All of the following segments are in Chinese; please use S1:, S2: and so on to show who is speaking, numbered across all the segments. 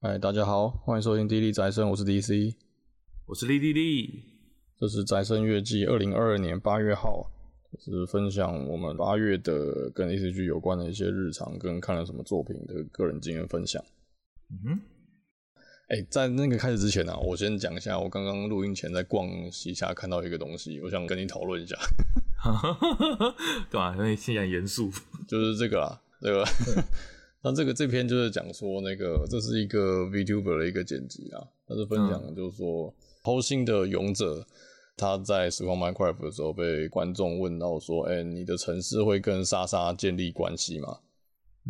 S1: 嗨，大家好，欢迎收听《滴滴宅生》，我是 DC，
S2: 我是滴滴滴，
S1: 这是宅生月记二零二二年八月号，就是分享我们八月的跟 ACG 有关的一些日常，跟看了什么作品的个人经验分享。
S2: 嗯哼，
S1: 哎、欸，在那个开始之前呢、啊，我先讲一下，我刚刚录音前在逛西夏看到一个东西，我想跟你讨论一下。
S2: 干嘛？因为现在严肃，
S1: 就是这个啦，这个。那这个这篇就是讲说，那个这是一个 VTuber 的一个剪辑啊，他是分享就是说，偷心的勇者他在实况 Minecraft 的时候被观众问到说，哎、欸，你的城市会跟莎莎建立关系吗？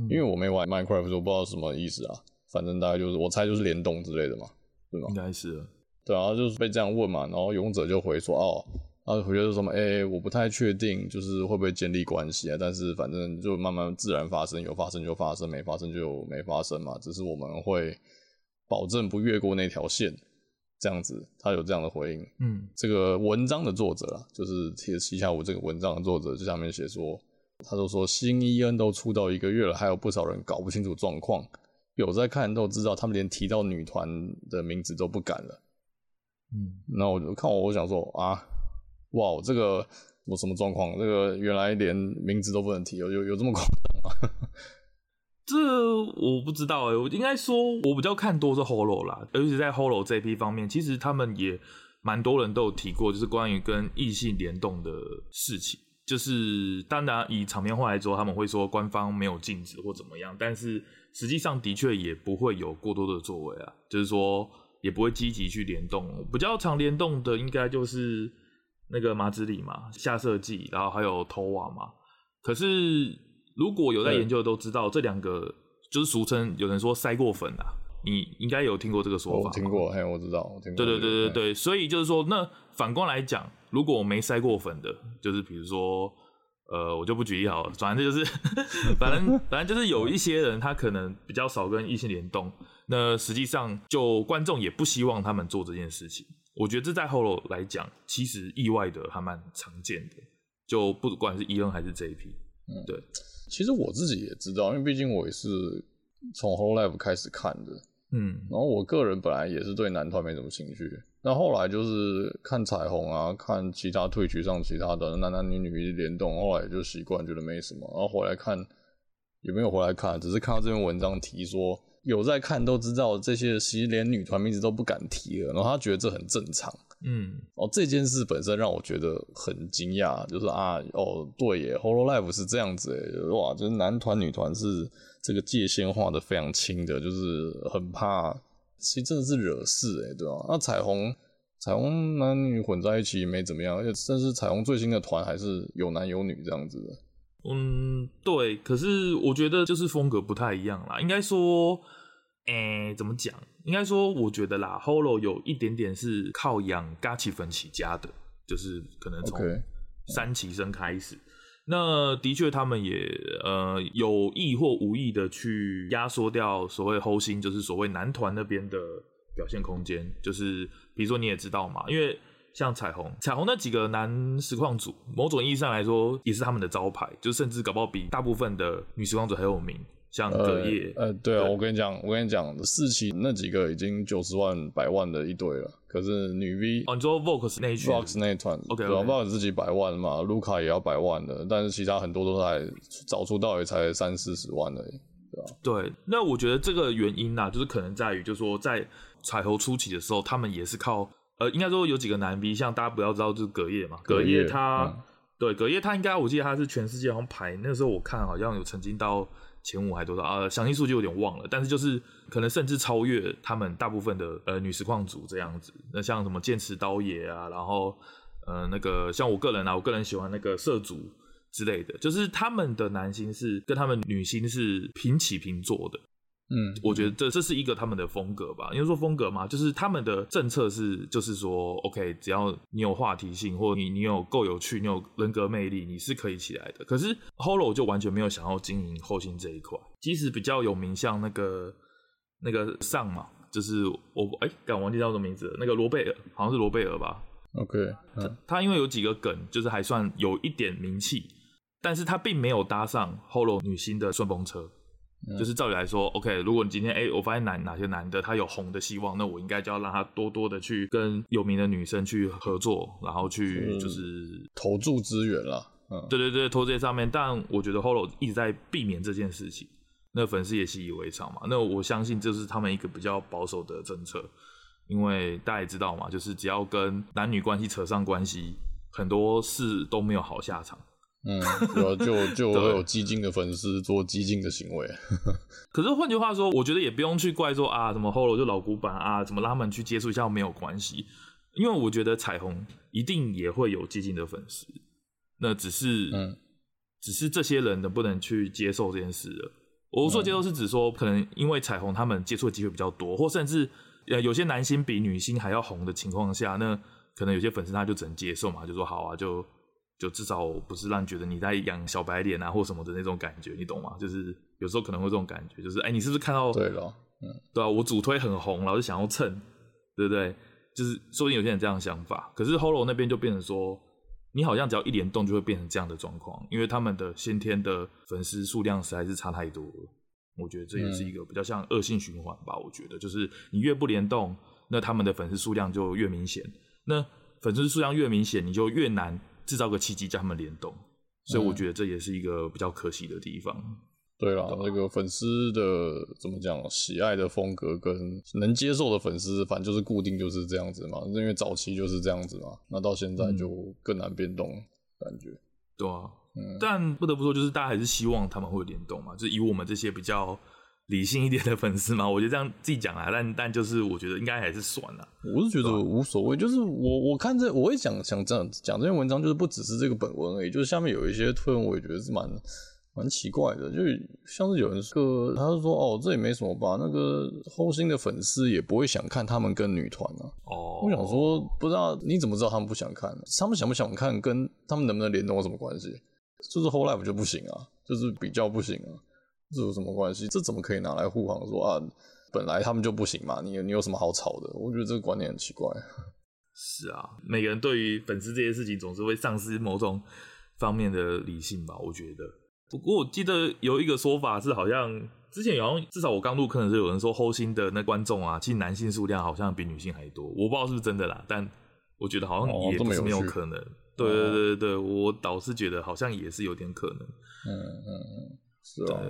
S1: 因为我没玩 Minecraft，我不知道什么意思啊，反正大概就是我猜就是联动之类的嘛，对吗？
S2: 应该是，
S1: 对啊，就是被这样问嘛，然后勇者就回说，哦。然后回觉得什么？哎、欸，我不太确定，就是会不会建立关系啊？但是反正就慢慢自然发生，有发生就发生，没发生就没发生嘛。只是我们会保证不越过那条线，这样子。他有这样的回应。
S2: 嗯，
S1: 这个文章的作者啊，就是贴西夏我这个文章的作者，就下面写说，他都说新伊恩都出道一个月了，还有不少人搞不清楚状况，有在看都知道，他们连提到女团的名字都不敢了。
S2: 嗯，
S1: 那我就看我，我想说啊。哇，这个我什么状况？这个原来连名字都不能提，有有有这么夸张吗？
S2: 这我不知道哎、欸，我应该说，我比较看多是 Holo 啦，尤其是在 Holo 这一批方面，其实他们也蛮多人都有提过，就是关于跟异性联动的事情。就是当然以场面话来说，他们会说官方没有禁止或怎么样，但是实际上的确也不会有过多的作为啊，就是说也不会积极去联动。比较常联动的应该就是。那个马子里嘛，下设计，然后还有偷瓦嘛。可是如果有在研究的都知道，这两个就是俗称有人说塞过粉啊，你应该有听过这个说法。我
S1: 听过，嘿，我知道，我听过。
S2: 对对对对对，所以就是说，那反观来讲，如果我没塞过粉的，就是比如说，呃，我就不举例好了，反正就是，反正反正就是有一些人他可能比较少跟异性联动，那实际上就观众也不希望他们做这件事情。我觉得这在 Holo 来讲，其实意外的还蛮常见的，就不管是 EN 还是 JP，
S1: 嗯，
S2: 对。
S1: 其实我自己也知道，因为毕竟我也是从 Hololive 开始看的，
S2: 嗯。然
S1: 后我个人本来也是对男团没什么兴趣，那后来就是看彩虹啊，看其他 Twitch 上其他的男男女女联动，后来也就习惯，觉得没什么。然后回来看，也没有回来看，只是看到这篇文章提说。有在看都知道，这些其实连女团名字都不敢提了，然后他觉得这很正常。
S2: 嗯，
S1: 哦，这件事本身让我觉得很惊讶，就是啊，哦，对耶，Holo Life 是这样子诶，哇，就是男团女团是这个界限画的非常清的，就是很怕，其实真的是惹事诶，对吧？那彩虹，彩虹男女混在一起没怎么样，而且甚至彩虹最新的团还是有男有女这样子的。
S2: 嗯，对，可是我觉得就是风格不太一样啦，应该说。诶、欸，怎么讲？应该说，我觉得啦，Holo 有一点点是靠养嘎奇粉起家的，就是可能从三期生开始。Okay. 那的确，他们也呃有意或无意的去压缩掉所谓后心，就是所谓男团那边的表现空间。就是比如说，你也知道嘛，因为像彩虹，彩虹那几个男实况组，某种意义上来说也是他们的招牌，就甚至搞不好比大部分的女实况组还有名。像隔夜，
S1: 呃，呃，对啊，对我跟你讲，我跟你讲，四期那几个已经九十万、百万的一堆了，可是女 V，
S2: 哦，你说 Vox 那一群
S1: ，Vox 那一团
S2: ，OK，
S1: 对 Vox 自己百万嘛，卢卡也要百万的，但是其他很多都才早出道也才三四十万而已，对吧？
S2: 对，那我觉得这个原因呢、啊，就是可能在于，就是说在彩虹初期的时候，他们也是靠，呃，应该说有几个男 V，像大家不要知道就是隔夜嘛，隔夜他，嗯、对，隔夜他应该我记得他是全世界好像排，那个时候我看好像有曾经到。前五还多少啊？详细数据有点忘了，但是就是可能甚至超越他们大部分的呃女实况组这样子。那像什么剑齿刀爷啊，然后呃那个像我个人啊，我个人喜欢那个社组之类的，就是他们的男星是跟他们女星是平起平坐的。
S1: 嗯，
S2: 我觉得这这是一个他们的风格吧。因为说风格嘛，就是他们的政策是，就是说，OK，只要你有话题性，或你你有够有趣，你有人格魅力，你是可以起来的。可是 Holo 就完全没有想要经营后星这一块。即使比较有名，像那个那个上嘛，就是我哎，敢、欸、忘记叫什么名字了，那个罗贝尔，好像是罗贝尔吧。
S1: OK，、嗯、
S2: 他他因为有几个梗，就是还算有一点名气，但是他并没有搭上 Holo 女星的顺风车。就是照理来说，OK，如果你今天哎、欸，我发现哪哪些男的他有红的希望，那我应该就要让他多多的去跟有名的女生去合作，然后去就是
S1: 投注资源了。嗯，
S2: 对对对，投这些上面，但我觉得 Holo 一直在避免这件事情，那粉丝也习以为常嘛。那我相信这是他们一个比较保守的政策，因为大家也知道嘛，就是只要跟男女关系扯上关系，很多事都没有好下场。
S1: 嗯，就就 就会有激进的粉丝做激进的行为。
S2: 可是换句话说，我觉得也不用去怪说啊，什么 Holo 就老古板啊，怎么让他们去接触一下没有关系。因为我觉得彩虹一定也会有激进的粉丝，那只是，嗯，只是这些人能不能去接受这件事了。我说接受是指说，可能因为彩虹他们接触的机会比较多，或甚至呃有些男星比女星还要红的情况下，那可能有些粉丝他就只能接受嘛，就说好啊，就。就至少不是让你觉得你在养小白脸啊或什么的那种感觉，你懂吗？就是有时候可能会这种感觉，就是哎、欸，你是不是看到？
S1: 对了，嗯，
S2: 对啊，我主推很红，然后就想要蹭，对不对？就是说不定有些人这样的想法，可是 Holo 那边就变成说，你好像只要一联动就会变成这样的状况，因为他们的先天的粉丝数量实在是差太多了。我觉得这也是一个比较像恶性循环吧。我觉得就是你越不联动，那他们的粉丝数量就越明显，那粉丝数量越明显，你就越难。制造个契机叫他们联动，所以我觉得这也是一个比较可惜的地方。
S1: 嗯、对啦，那个粉丝的怎么讲，喜爱的风格跟能接受的粉丝，反正就是固定就是这样子嘛。因为早期就是这样子嘛，那到现在就更难变动，感觉。
S2: 对啊，嗯，但不得不说，就是大家还是希望他们会联动嘛，就是以我们这些比较。理性一点的粉丝嘛，我觉得这样自己讲啊，但但就是我觉得应该还是算了。
S1: 我是觉得无所谓，就是我我看这我会想想这样讲这篇文章，就是不只是这个本文而已，就是下面有一些推文，我也觉得是蛮蛮奇怪的，就是像是有人说，他就说哦，这也没什么吧，那个后星的粉丝也不会想看他们跟女团啊。哦，我想说，不知道你怎么知道他们不想看？他们想不想看，跟他们能不能联动有什么关系？就是 Hololive 就不行啊，就是比较不行啊。这有什么关系？这怎么可以拿来护航？说啊，本来他们就不行嘛，你你有什么好吵的？我觉得这个观念很奇怪。
S2: 是啊，每个人对于粉丝这些事情总是会丧失某种方面的理性吧？我觉得。不过我记得有一个说法是，好像之前好像至少我刚入坑的时候，有人说后星的那观众啊，其实男性数量好像比女性还多。我不知道是不是真的啦，但我觉得好像也不是没有可能。哦、对对对对，我倒是觉得好像也是有点可能。嗯嗯嗯。
S1: 是啊，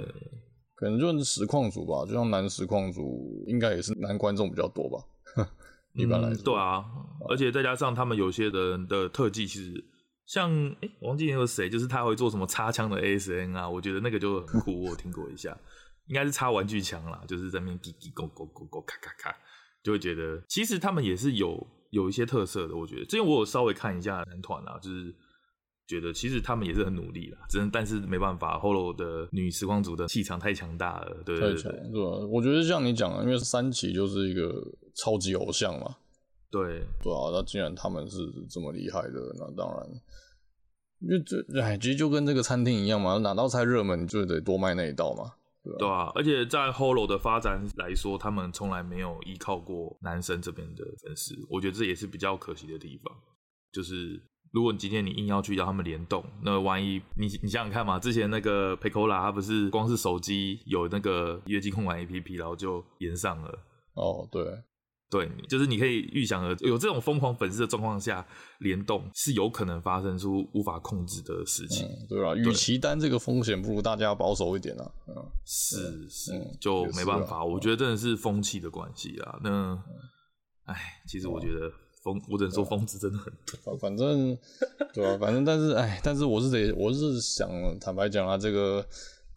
S1: 可能就是实况组吧，就像男实况组，应该也是男观众比较多吧。一般来说，
S2: 嗯、对啊，而且再加上他们有些人的特技，其实像哎、欸，王记念有谁，就是他会做什么插枪的 ASN 啊，我觉得那个就很酷，我听过一下，应该是插玩具枪啦，就是在那边叽叽勾勾勾勾咔咔咔，就会觉得其实他们也是有有一些特色的，我觉得，之前我有稍微看一下男团啊，就是。觉得其实他们也是很努力啦，只能但是没办法，Holo 的女实况组的气场太强大了，对对对，对，
S1: 对吧？我觉得像你讲的，因为三期就是一个超级偶像嘛，
S2: 对
S1: 对啊，那既然他们是这么厉害的，那当然，因为这哎，其实就跟这个餐厅一样嘛，哪道菜热门就得多卖那一道嘛，对吧？
S2: 对啊，而且在 Holo 的发展来说，他们从来没有依靠过男生这边的粉丝，我觉得这也是比较可惜的地方，就是。如果你今天你硬要去要他们联动，那万一你你想想看嘛，之前那个 Pecola 他不是光是手机有那个月经控管 APP，然后就连上了。
S1: 哦，对，
S2: 对，就是你可以预想的，有这种疯狂粉丝的状况下，联动是有可能发生出无法控制的事情。
S1: 嗯、对啊，与其担这个风险，不如大家保守一点啊。嗯，
S2: 是是、嗯，就没办法，我觉得真的是风气的关系啊。那，哎，其实我觉得。疯，我只能说疯子真的很多。
S1: 反正，对啊，反正，但是，哎，但是我是得，我是想坦白讲啊，这个，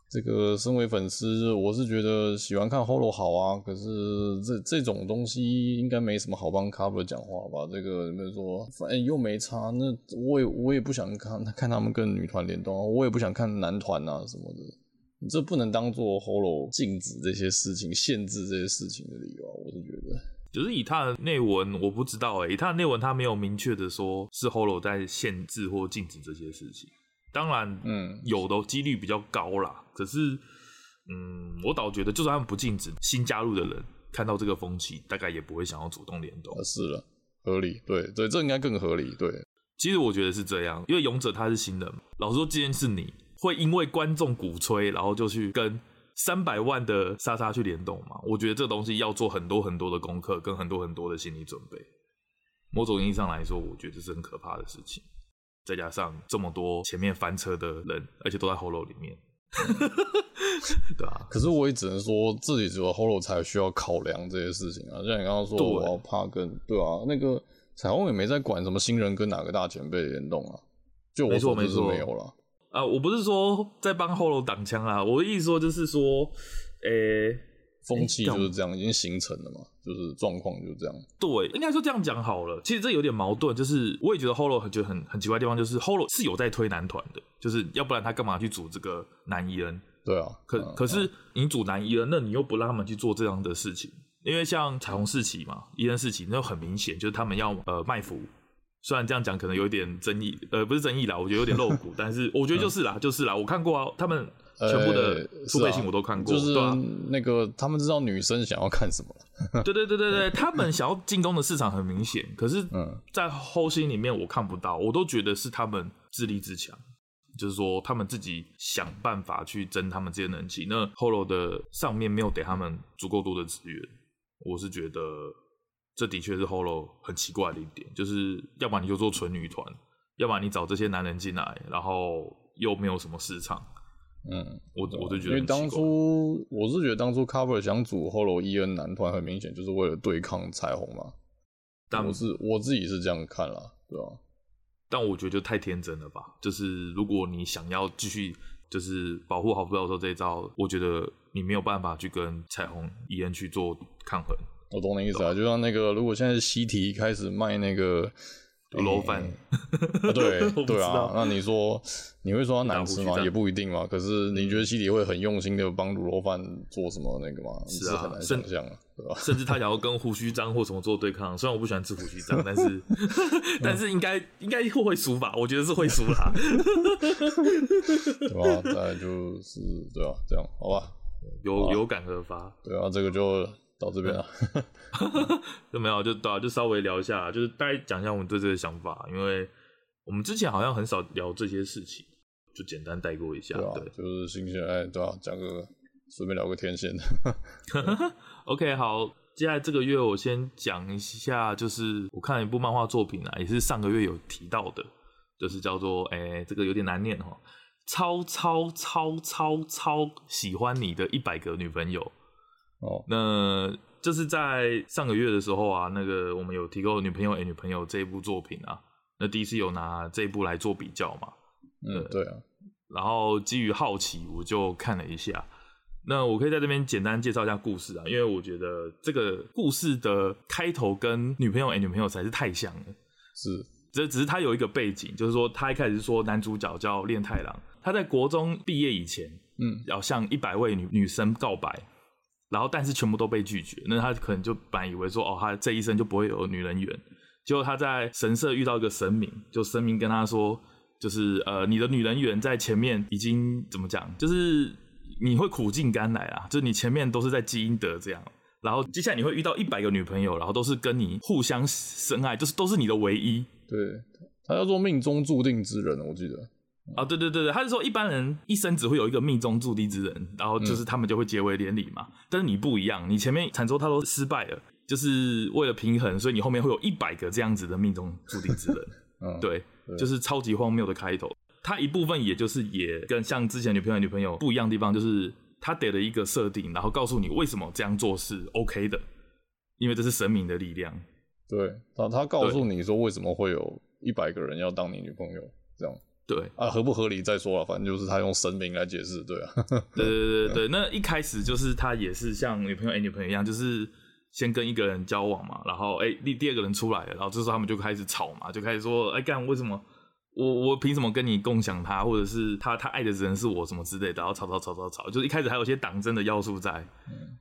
S1: 这个，身为粉丝，我是觉得喜欢看 Holo 好啊。可是这这种东西应该没什么好帮 Cover 讲话吧？这个，你们说，反正又没差，那我也我也不想看看他们跟女团联动，我也不想看男团啊什么的。你这不能当做 Holo 禁止这些事情、限制这些事情的理由啊，我是觉得。
S2: 就是以他的内文，我不知道诶、欸，以他的内文，他没有明确的说是 Holo 在限制或禁止这些事情。当然，嗯，有的几率比较高啦。可是，嗯，我倒觉得，就算他们不禁止，新加入的人看到这个风气，大概也不会想要主动联动。
S1: 是了，合理，对对，这应该更合理。对，
S2: 其实我觉得是这样，因为勇者他是新人，老实说，今天是你会因为观众鼓吹，然后就去跟三百万的莎莎去联动嘛？我觉得这东西要做很多很多的功课，跟很多很多的心理准备。某种意义上来说，我觉得是很可怕的事情。再加上这么多前面翻车的人，而且都在 Holo 里面，对啊。
S1: 可是我也只能说，自己只有 Holo 才需要考量这些事情啊。像你刚刚说，我要怕跟对啊，那个彩虹也没在管什么新人跟哪个大前辈联动啊。就我说没错，没有了。
S2: 啊，我不是说在帮 Holo 挡枪啊，我的意思说就是说，诶、欸，
S1: 风气就是这样，已经形成了嘛，就是状况就是这样。
S2: 对，应该说这样讲好了。其实这有点矛盾，就是我也觉得 Holo 很觉得很很奇怪的地方，就是 Holo 是有在推男团的，就是要不然他干嘛去组这个男艺
S1: 人对啊，
S2: 可、嗯、可是你组男艺人那你又不让他们去做这样的事情，因为像彩虹四期嘛伊恩四期，那就很明显就是他们要呃卖服。虽然这样讲可能有点争议，呃，不是争议啦，我觉得有点露骨，但是我觉得就是啦，就是啦，我看过啊，他们全部的付费信我都看过，就是
S1: 那个他们知道女生想要看什么，
S2: 对对对对对，他们想要进攻的市场很明显，可是，在后心里面我看不到，我都觉得是他们自立自强，就是说他们自己想办法去争他们这些人气，那 Holo 的上面没有给他们足够多的资源，我是觉得。这的确是 Holo 很奇怪的一点，就是要不然你就做纯女团，要不然你找这些男人进来，然后又没有什么市场。嗯，我我就觉得，因为
S1: 当初我是觉得当初 Cover 想组 Holo EN 男团，很明显就是为了对抗彩虹嘛。但我是我自己是这样看啦，对吧？
S2: 但我觉得就太天真了吧。就是如果你想要继续就是保护好不老说这一招，我觉得你没有办法去跟彩虹 EN 去做抗衡。
S1: 我懂你意思啊，就像那个，如果现在西提开始卖那个
S2: 卤肉
S1: 饭，对对啊，那你说你会说它难吃吗？也不一定嘛。可是你觉得西提会很用心的帮卤肉饭做什么那个吗？是啊，是很难想象啊，对吧？
S2: 甚至他想要跟胡须张或什么做对抗，虽然我不喜欢吃胡须张，但是 但是应该应该会会输吧？我觉得是会输啦。
S1: 对吧？大概就是对啊，这样好吧？
S2: 有有感而发，
S1: 对啊，这个就。到这边 了，
S2: 就没有就对啊，就稍微聊一下，就是大概讲一下我们对这个想法，因为我们之前好像很少聊这些事情，就简单带过一下。对
S1: 就是新鲜哎，对啊，讲个随便聊个天线。
S2: OK，好，接下来这个月我先讲一下，就是我看了一部漫画作品啊，也是上个月有提到的，就是叫做哎、欸，这个有点难念哈，超超超超超喜欢你的一百个女朋友。哦，那就是在上个月的时候啊，那个我们有提过女朋友欸女朋友这一部作品啊，那第一次有拿这一部来做比较嘛，
S1: 嗯，对。啊，
S2: 然后基于好奇，我就看了一下。那我可以在这边简单介绍一下故事啊，因为我觉得这个故事的开头跟女朋友欸女朋友实在是太像了，
S1: 是，
S2: 这只是他有一个背景，就是说他一开始是说男主角叫练太郎，他在国中毕业以前，嗯，要向一百位女女生告白。然后，但是全部都被拒绝。那他可能就本来以为说，哦，他这一生就不会有女人缘。结果他在神社遇到一个神明，就神明跟他说，就是呃，你的女人缘在前面已经怎么讲，就是你会苦尽甘来啊，就是你前面都是在积阴德这样。然后接下来你会遇到一百个女朋友，然后都是跟你互相深爱，就是都是你的唯一。
S1: 对，他叫做命中注定之人，我记得。
S2: 啊、哦，对对对对，他是说一般人一生只会有一个命中注定之人，然后就是他们就会结为连理嘛。嗯、但是你不一样，你前面惨遭他都失败了，就是为了平衡，所以你后面会有一百个这样子的命中注定之人。嗯，对，对就是超级荒谬的开头。他一部分也就是也跟像之前女朋友女朋友不一样的地方，就是他给了一个设定，然后告诉你为什么这样做是 OK 的，因为这是神明的力量。
S1: 对，他他告诉你说为什么会有一百个人要当你女朋友这样。
S2: 对
S1: 啊，合不合理再说了，反正就是他用神明来解释，对啊。
S2: 对对对 对，那一开始就是他也是像女朋友欸女朋友一样，就是先跟一个人交往嘛，然后哎，第、欸、第二个人出来了，然后这时候他们就开始吵嘛，就开始说，哎、欸、干为什么我我凭什么跟你共享他，或者是他他爱的人是我什么之类的，然后吵吵吵吵吵，就是一开始还有些党争的要素在，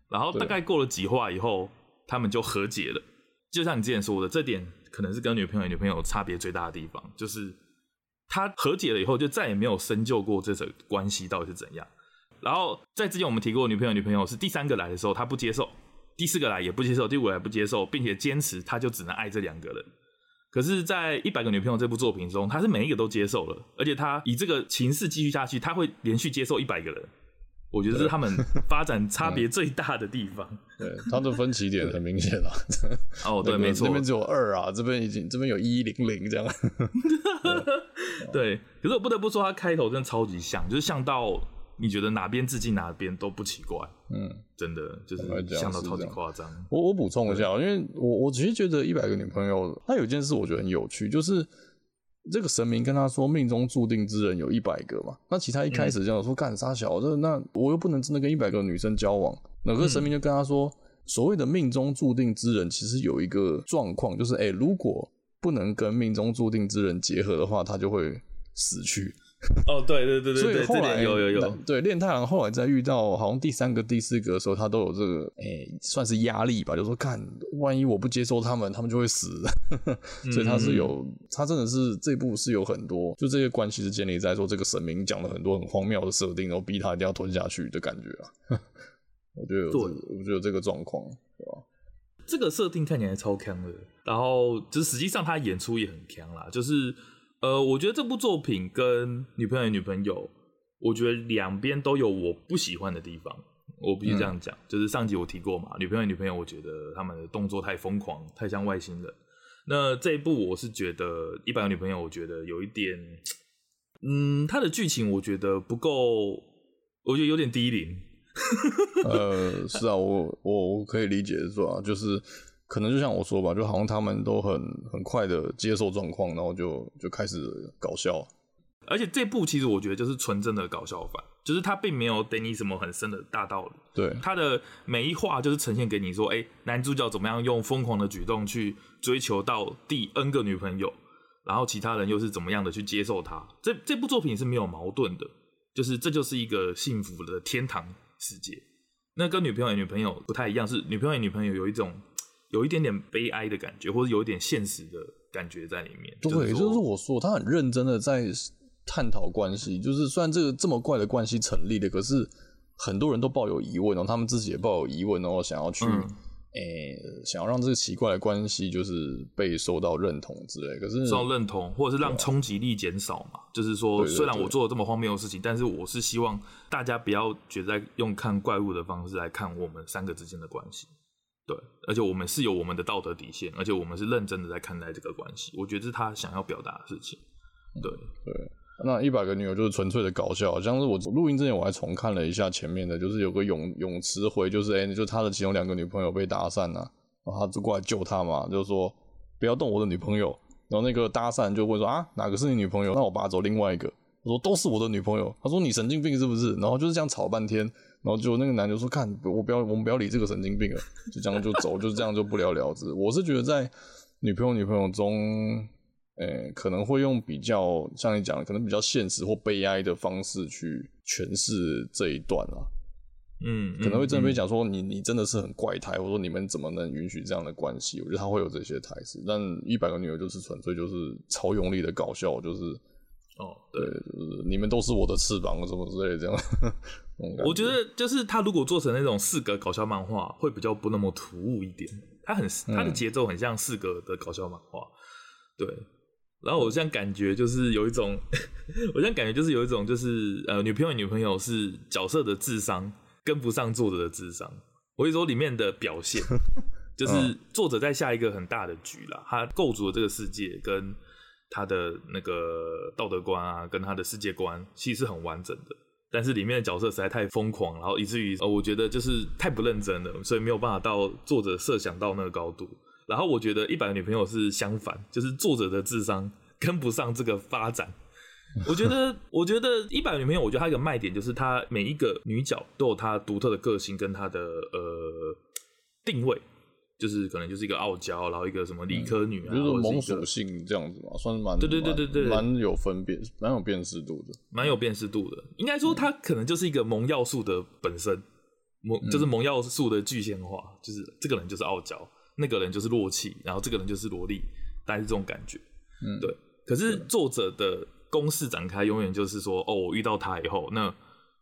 S2: 然后大概过了几话以后，他们就和解了。就像你之前说的，这点可能是跟女朋友欸女朋友差别最大的地方，就是。他和解了以后，就再也没有深究过这层关系到底是怎样。然后在之前我们提过，女朋友女朋友是第三个来的时候，他不接受；第四个来也不接受；第五个来不接受，并且坚持他就只能爱这两个人。可是，在《一百个女朋友》这部作品中，他是每一个都接受了，而且他以这个情势继续下去，他会连续接受一百个人。我觉得是他们发展差别最大的地方。
S1: 对，他的分歧点很明显了。
S2: 哦，对，没错，
S1: 那边只有二啊，这边已经这边有一零零这样。
S2: 对，可是我不得不说，他开头真的超级像，就是像到你觉得哪边致敬哪边都不奇怪。嗯，真的就是像到超级夸张。
S1: 我我补充一下，因为我我其实觉得一百个女朋友，他有一件事我觉得很有趣，就是。这个神明跟他说，命中注定之人有一百个嘛，那其他一开始这样说干啥小这，那我又不能真的跟一百个女生交往。那个神明就跟他说，所谓的命中注定之人，其实有一个状况，就是哎，如果不能跟命中注定之人结合的话，他就会死去。
S2: 哦，对对对对，
S1: 所以后来
S2: 有有有，
S1: 对练太郎后来在遇到好像第三个、第四个的时候，他都有这个，诶、欸，算是压力吧，就说看，万一我不接受他们，他们就会死。所以他是有，他真的是这部是有很多，就这些关系是建立在说这个神明讲了很多很荒谬的设定，然后逼他一定要吞下去的感觉啊。我觉得有、这个，我觉得有这个状况，对吧？
S2: 这个设定看起来超强的，然后就是实际上他演出也很强啦，就是。呃，我觉得这部作品跟女朋友与女朋友，我觉得两边都有我不喜欢的地方。我必须这样讲，就是上集我提过嘛，女朋友与女朋友，我觉得他们的动作太疯狂，太像外星人。那这一部我是觉得一百个女朋友，我觉得有一点，嗯，它的剧情我觉得不够，我觉得有点低龄。
S1: 呃，是啊，我我我可以理解是吧？就是。可能就像我说吧，就好像他们都很很快的接受状况，然后就就开始搞笑。
S2: 而且这部其实我觉得就是纯正的搞笑版，就是他并没有给你什么很深的大道理。
S1: 对，
S2: 他的每一话就是呈现给你说，哎、欸，男主角怎么样用疯狂的举动去追求到第 N 个女朋友，然后其他人又是怎么样的去接受他。这这部作品是没有矛盾的，就是这就是一个幸福的天堂世界。那跟女朋友与女朋友不太一样，是女朋友与女朋友有一种。有一点点悲哀的感觉，或者有一点现实的感觉在里面。
S1: 对，就是，就是我说，他很认真的在探讨关系。就是虽然这个这么怪的关系成立的，可是很多人都抱有疑问，然后他们自己也抱有疑问，然后想要去，诶、嗯欸，想要让这个奇怪的关系就是被受到认同之类。可是
S2: 受到认同，或者是让冲击力减少嘛？就是说，虽然我做了这么荒谬的事情，但是我是希望大家不要觉得在用看怪物的方式来看我们三个之间的关系。对，而且我们是有我们的道德底线，而且我们是认真的在看待这个关系。我觉得是他想要表达的事情。对对，
S1: 那一百个女友就是纯粹的搞笑，像是我录音之前我还重看了一下前面的，就是有个泳泳池回，就是哎、欸，就他的其中两个女朋友被搭讪了，然后他就过来救他嘛，就是说不要动我的女朋友。然后那个搭讪就会说啊，哪个是你女朋友？那我拔走另外一个。我说都是我的女朋友。他说你神经病是不是？然后就是这样吵半天。然后就那个男的说：“看，我不要，我们不要理这个神经病了，就这样就走，就这样就不了了之。”我是觉得在女朋友女朋友中，诶、欸，可能会用比较像你讲的，可能比较现实或悲哀的方式去诠释这一段啊。嗯，可能会真的被讲说你你真的是很怪胎，或者说你们怎么能允许这样的关系？我觉得他会有这些台词，但一百个女儿就是纯粹就是超用力的搞笑，就是。哦，对，就是你们都是我的翅膀，什么之类的这样。
S2: 我觉得就是他如果做成那种四格搞笑漫画，会比较不那么突兀一点。他很他的节奏很像四格的搞笑漫画，对。然后我现在感觉就是有一种，我现在感觉就是有一种就是呃，女朋友女朋友是角色的智商跟不上作者的智商。我跟你说里面的表现，就是作者在下一个很大的局啦，他构筑了这个世界跟。他的那个道德观啊，跟他的世界观其实是很完整的，但是里面的角色实在太疯狂，然后以至于呃，我觉得就是太不认真了，所以没有办法到作者设想到那个高度。然后我觉得一百个女朋友是相反，就是作者的智商跟不上这个发展。我觉得，我觉得一百个女朋友，我觉得它一个卖点就是它每一个女角都有她独特的个性跟她的呃定位。就是可能就是一个傲娇，然后一个什么理科女啊，
S1: 嗯、就是萌属性这样子嘛，算是蛮对对对对对，蛮有分辨，蛮有辨识度的，
S2: 蛮有辨识度的。应该说它可能就是一个萌要素的本身，萌就是萌要素的具象化，嗯、就是这个人就是傲娇，那个人就是洛气，然后这个人就是萝莉，大概是这种感觉。嗯，对。可是作者的公式展开永远就是说，哦，我遇到他以后，那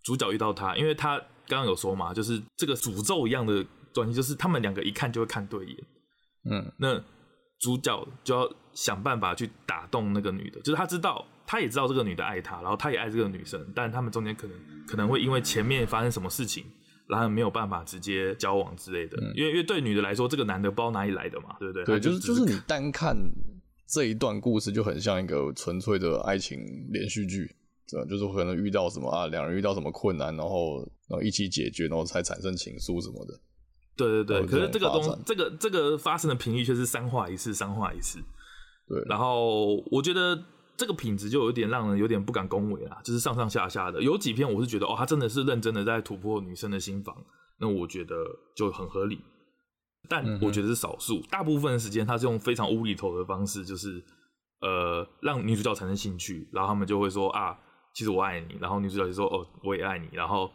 S2: 主角遇到他，因为他刚刚有说嘛，就是这个诅咒一样的。关系就是他们两个一看就会看对眼，嗯，那主角就要想办法去打动那个女的，就是他知道他也知道这个女的爱他，然后他也爱这个女生，但他们中间可能可能会因为前面发生什么事情，然后没有办法直接交往之类的。嗯、因为因为对女的来说，这个男的不知道哪里来的嘛，对不对？
S1: 对，就是就是你单看这一段故事就很像一个纯粹的爱情连续剧，对，就是可能遇到什么啊，两人遇到什么困难，然后然后一起解决，然后才产生情愫什么的。
S2: 对对对，可是这个东这个这个发生的频率却是三话一次，三话一次。
S1: 对，
S2: 然后我觉得这个品质就有点让人有点不敢恭维啦，就是上上下下的。有几篇我是觉得哦，他真的是认真的在突破女生的心房，那我觉得就很合理。但我觉得是少数，嗯、大部分的时间他是用非常无厘头的方式，就是呃让女主角产生兴趣，然后他们就会说啊，其实我爱你，然后女主角就说哦，我也爱你，然后。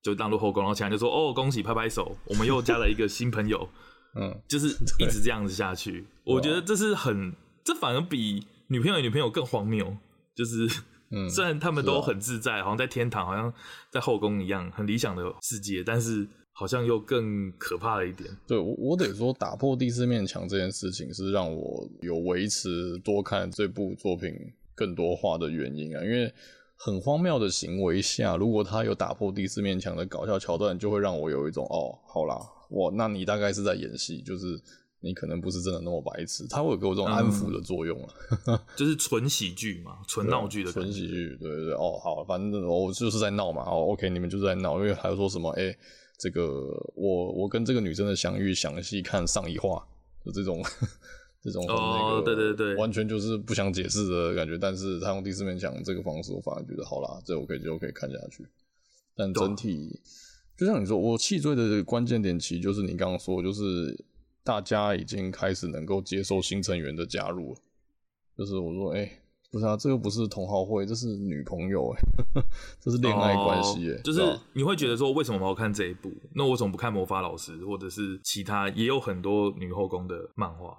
S2: 就当入后宫，然后其他人就说：“哦，恭喜，拍拍手，我们又加了一个新朋友。”嗯，就是一直这样子下去。我觉得这是很，这反而比女朋友与女朋友更荒谬。就是，嗯，虽然他们都很自在，好像在天堂，好像在后宫一样，很理想的世界，但是好像又更可怕了一点。
S1: 对，我我得说，打破第四面墙这件事情是让我有维持多看这部作品更多话的原因啊，因为。很荒谬的行为下，如果他有打破第四面墙的搞笑桥段，就会让我有一种哦，好啦，哇，那你大概是在演戏，就是你可能不是真的那么白痴，他会有给我这种安抚的作用啊，
S2: 嗯、就是纯喜剧嘛，纯闹剧的
S1: 纯喜剧，对对对，哦，好，反正我就是在闹嘛，哦，OK，你们就是在闹，因为还有说什么，哎、欸，这个我我跟这个女生的相遇，详细看上一话，就这种。这种哦，
S2: 对对对，
S1: 完全就是不想解释的感觉。但是他用第四面墙这个方式，我反而觉得好啦，这我可以就可以看下去。但整体就像你说，我弃追的关键点其实就是你刚刚说，就是大家已经开始能够接受新成员的加入了。就是我说，哎、欸，不是啊，这又不是同好会，这是女朋友，哎，这是恋爱关系，哎，
S2: 就是你会觉得说，为什么我要看这一部？那我怎么不看魔法老师，或者是其他也有很多女后宫的漫画？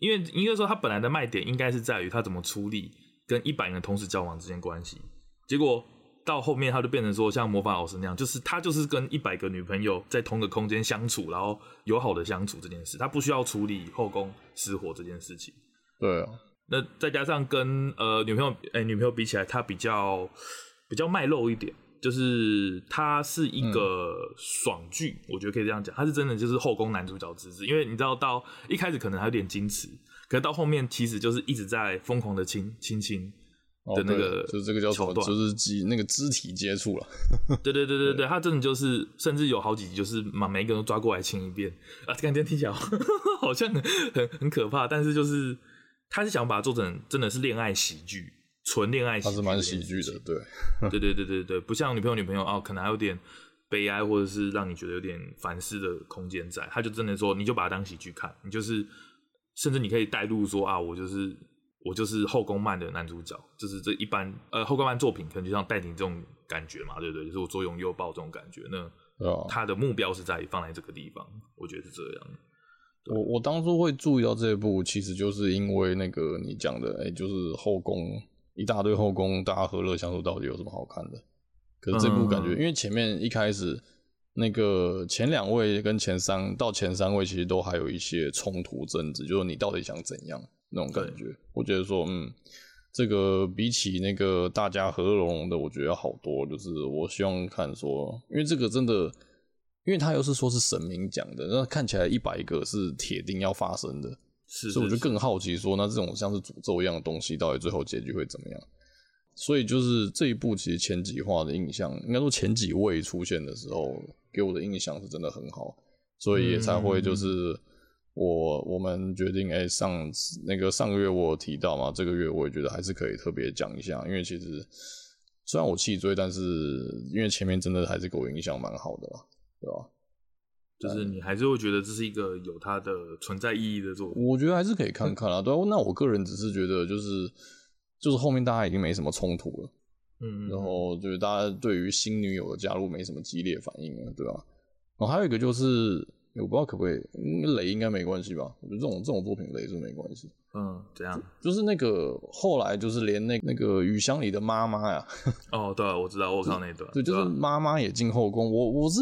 S2: 因为应该说，它本来的卖点应该是在于它怎么处理跟一百人同时交往之间关系。结果到后面，他就变成说像魔法老师那样，就是他就是跟一百个女朋友在同个空间相处，然后友好的相处这件事，他不需要处理后宫失火这件事情。
S1: 对啊，
S2: 那再加上跟呃女朋友哎、欸、女朋友比起来，他比较比较卖肉一点。就是它是一个爽剧，嗯，我觉得可以这样讲，它是真的就是后宫男主角之姿，因为你知道到一开始可能还有点矜持，可是到后面其实就是一直在疯狂的亲亲亲的那个，
S1: 就是这个叫什么，就是肢那个肢体接触了。
S2: 对对对对对，他真的就是甚至有好几集就是把每一个人都抓过来亲一遍啊，感觉听起来好 像很很可怕，但是就是他是想把它做成真的是恋爱喜剧。纯恋爱，它是蛮喜剧的，对，
S1: 对
S2: 对对对对，不像女朋友女朋友哦，可能还有点悲哀，或者是让你觉得有点反思的空间在。他就真的说，你就把它当喜剧看，你就是，甚至你可以带入说啊，我就是我就是后宫漫的男主角，就是这一般呃后宫漫作品可能就像带你这种感觉嘛，对不对？就是我左拥右抱这种感觉，那他的目标是在放在这个地方，我觉得是这样。
S1: 我我当初会注意到这一部，其实就是因为那个你讲的，哎、欸，就是后宫。一大堆后宫，大家和乐相处，到底有什么好看的？可是这部感觉，因为前面一开始那个前两位跟前三到前三位，其实都还有一些冲突争执，就是你到底想怎样那种感觉。我觉得说，嗯，这个比起那个大家和乐融融的，我觉得要好多。就是我希望看说，因为这个真的，因为他又是说是神明讲的，那看起来一百个是铁定要发生的。是，是，是，所以我就更好奇说，那这种像是诅咒一样的东西，到底最后结局会怎么样？所以就是这一部其实前几话的印象，应该说前几位出现的时候，给我的印象是真的很好，所以也才会就是我我们决定，哎、欸，上那个上个月我有提到嘛，这个月我也觉得还是可以特别讲一下，因为其实虽然我弃追，但是因为前面真的还是给我印象蛮好的啦，对吧？
S2: 就是你还是会觉得这是一个有它的存在意义的作品，
S1: 我觉得还是可以看看啊。对啊，那我个人只是觉得就是就是后面大家已经没什么冲突了，嗯，然后就是大家对于新女友的加入没什么激烈反应了，对吧？然后还有一个就是我不知道可不可以，雷应该没关系吧？我觉得这种这种作品雷是没关系。
S2: 嗯，怎样？
S1: 就是那个后来就是连那那个雨箱里的妈妈呀。
S2: 哦，对，我知道，我看到那段。
S1: 对，就是妈妈也进后宫，我我是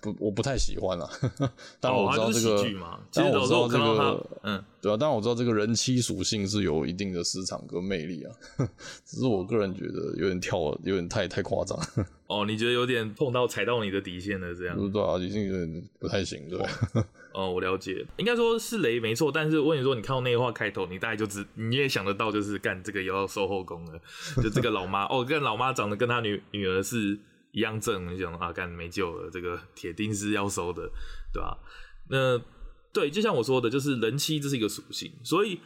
S1: 不我不太喜欢啊。当然我知道这个，当然我知道这个，嗯，对啊，当然我知道这个人妻属性是有一定的市场跟魅力啊。只是我个人觉得有点跳，有点太太夸张。
S2: 哦，你觉得有点碰到踩到你的底线了，这样？
S1: 对啊，已经有点不太行，对吧？
S2: 哦，我了解，应该说是雷没错，但是我跟你说，你看到那句话开头，你大概就知，你也想得到，就是干这个也要收后宫了，就这个老妈哦，跟老妈长得跟她女女儿是一样正，你想啊，干没救了，这个铁定是要收的，对吧？那对，就像我说的，就是人妻这是一个属性，所以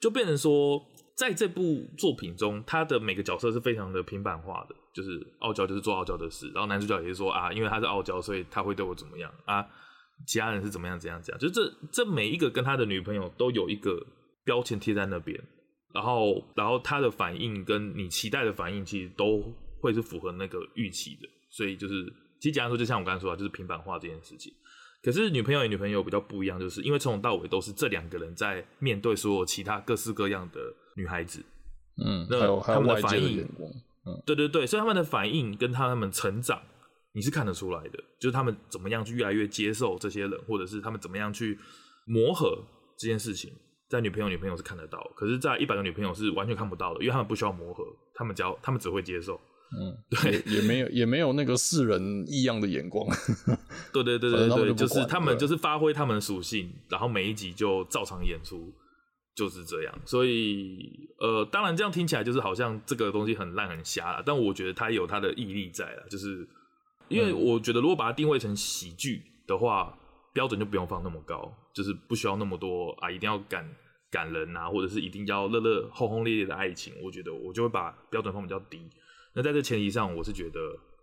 S2: 就变成说，在这部作品中，他的每个角色是非常的平板化的，就是傲娇就是做傲娇的事，然后男主角也是说啊，因为他是傲娇，所以他会对我怎么样啊？其他人是怎么样？怎样？怎样？就这这每一个跟他的女朋友都有一个标签贴在那边，然后然后他的反应跟你期待的反应其实都会是符合那个预期的，所以就是其实简单说，就像我刚才说的，就是平板化这件事情。可是女朋友与女朋友比较不一样，就是因为从头到尾都是这两个人在面对所有其他各式各样的女孩子，
S1: 嗯，
S2: 那他们的反应，
S1: 嗯，
S2: 对对对，所以他们的反应跟他们成长。你是看得出来的，就是他们怎么样去越来越接受这些人，或者是他们怎么样去磨合这件事情，在女朋友女朋友是看得到，可是，在一百个女朋友是完全看不到的，因为他们不需要磨合，他们只要他们只会接受，
S1: 嗯，对，也，没有也没有那个世人异样的眼光，
S2: 对对对对对，就，是他们就是发挥他们的属性，然后每一集就照常演出，就是这样，所以呃，当然这样听起来就是好像这个东西很烂很瞎了，但我觉得它有它的毅力在了，就是。因为我觉得，如果把它定位成喜剧的话，标准就不用放那么高，就是不需要那么多啊，一定要感感人啊，或者是一定要热热轰轰烈烈的爱情。我觉得我就会把标准放比较低。那在这前提上，我是觉得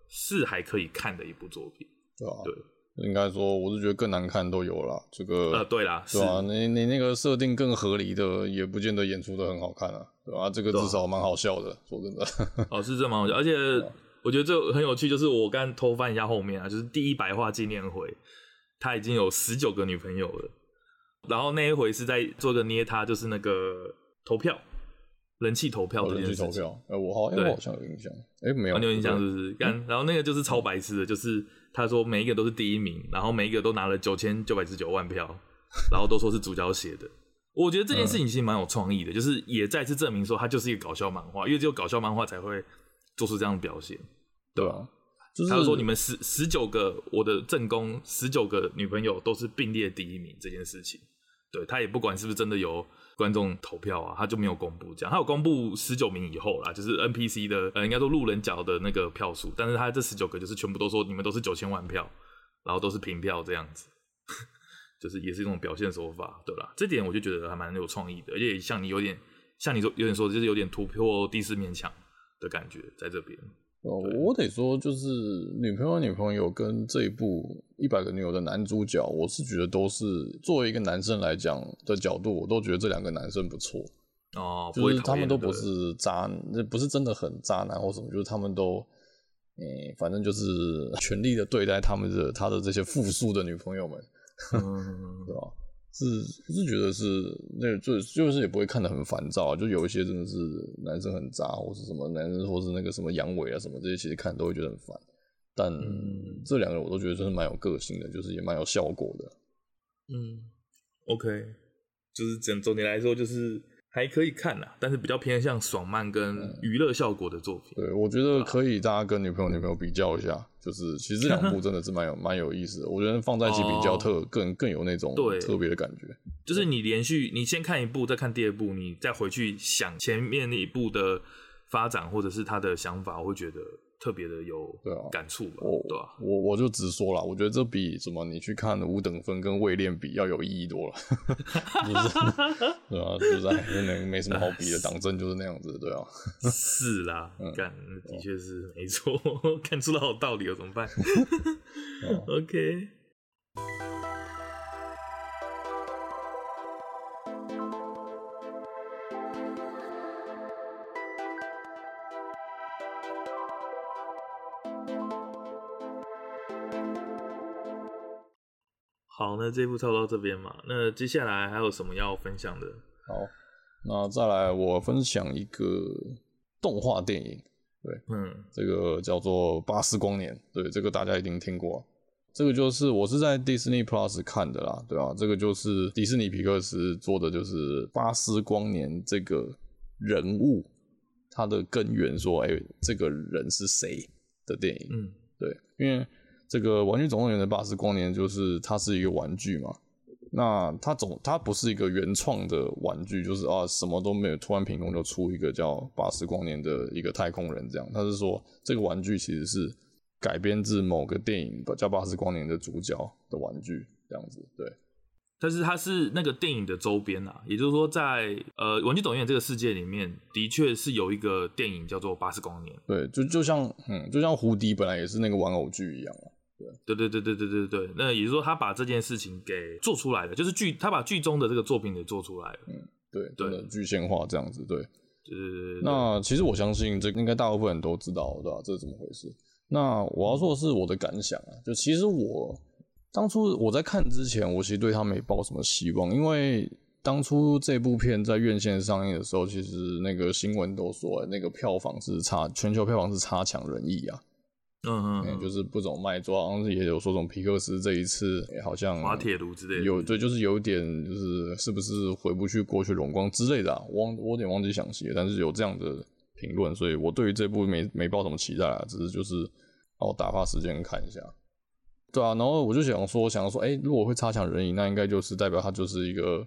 S2: 是还可以看的一部作品。
S1: 对啊，
S2: 对，
S1: 应该说我是觉得更难看都有了。这个
S2: 呃，对啦，
S1: 是啊，你你那个设定更合理的，也不见得演出的很好看啊，对吧？啊？这个至少蛮好笑的，说真的。
S2: 哦，是真蛮好笑，而且。我觉得这很有趣，就是我刚偷翻一下后面啊，就是第一百话纪念回，他已经有十九个女朋友了。然后那一回是在做个捏他，就是那个投票，人气投票的人气投票。
S1: 哎、欸，我好，像有印象。哎、欸，没有，
S2: 你有印象是不是？干，然后那个就是超白痴的，就是他说每一个都是第一名，然后每一个都拿了九千九百十九万票，然后都说是主角写的。我觉得这件事情其实蛮有创意的，就是也再次证明说他就是一个搞笑漫画，因为只有搞笑漫画才会。做出这样的表现，对吧？就是、他就说你们十十九个我的正宫，十九个女朋友都是并列第一名这件事情，对，他也不管是不是真的有观众投票啊，他就没有公布这样，他有公布十九名以后啦，就是 NPC 的呃，应该说路人甲的那个票数，但是他这十九个就是全部都说你们都是九千万票，然后都是平票这样子，就是也是一种表现手法，对吧？这点我就觉得还蛮有创意的，而且像你有点像你说有点说就是有点突破第四面墙。的感觉在这边
S1: 哦，我得说，就是女朋友女朋友跟这一部一百个女友的男主角，我是觉得都是作为一个男生来讲的角度，我都觉得这两个男生不错
S2: 哦，
S1: 就是他们都不是渣，那不是真的很渣男或什么，就是他们都，嗯、欸，反正就是全力的对待他们的他的这些复数的女朋友们，嗯，对吧？是，我是觉得是那个，就就是也不会看得很烦躁，就有一些真的是男生很渣，或是什么男生，或是那个什么阳痿啊什么这些，其实看都会觉得很烦。但这两个人我都觉得真是蛮有个性的，就是也蛮有效果的。
S2: 嗯，OK，就是整总体来说就是。还可以看啦，但是比较偏向爽漫跟娱乐效果的作品。
S1: 对，我觉得可以，大家跟女朋友女朋友比较一下，就是其实这两部真的是蛮有 蛮有意思的。我觉得放在一起比较特更更有那种特别的感觉。
S2: 就是你连续你先看一部，再看第二部，你再回去想前面那一部的发展或者是他的想法，我会觉得。特别的有感触吧，
S1: 我
S2: 对吧？
S1: 我我就直说了，我觉得这比什么你去看五等分跟位练比要有意义多了，就是对啊，就是哎，那没什么好比的，党争就是那样子，对啊，
S2: 是啦，干、嗯，的确是没错，看出了好道理了，怎么办？OK。那这一部差不多到这边嘛。那接下来还有什么要分享的？
S1: 好，那再来我分享一个动画电影，对，
S2: 嗯，
S1: 这个叫做《巴斯光年》，对，这个大家一定听过。这个就是我是在 Disney Plus 看的啦，对啊，这个就是迪士尼皮克斯做的，就是巴斯光年这个人物，他的根源，说，哎，这个人是谁的电影？嗯，对，因为这个《玩具总动员》的巴斯光年就是它是一个玩具嘛，那它总它不是一个原创的玩具，就是啊什么都没有，突然凭空就出一个叫巴斯光年的一个太空人这样，他是说这个玩具其实是。改编自某个电影叫《巴斯光年》的主角的玩具，这样子对。
S2: 但是它是那个电影的周边啊，也就是说在，在呃《玩具总动员》这个世界里面，的确是有一个电影叫做《巴斯光年》。
S1: 对，就就像嗯，就像胡迪本来也是那个玩偶剧一样啊。
S2: 对，对，对，对，对，对，对，对。那也就是说，他把这件事情给做出来了，就是剧，他把剧中的这个作品给做出来了。
S1: 嗯，对，对，具象化这样子，对。
S2: 对对对。
S1: 那其实我相信，这应该大部分人都知道，对吧？这是怎么回事？那我要说的是我的感想啊，就其实我当初我在看之前，我其实对他没抱什么希望，因为当初这部片在院线上映的时候，其实那个新闻都说那个票房是差，全球票房是差强人意啊。
S2: 嗯嗯，
S1: 就是不怎么卖座，好像是也有说这种皮克斯这一次好像
S2: 滑铁卢之类的，
S1: 有对，就是有点就是是不是回不去过去荣光之类的忘我有点忘记详细，但是有这样的评论，所以我对于这部没没抱什么期待啊，只是就是。我打发时间看一下，对啊，然后我就想说，想说，哎、欸，如果会差强人意，那应该就是代表它就是一个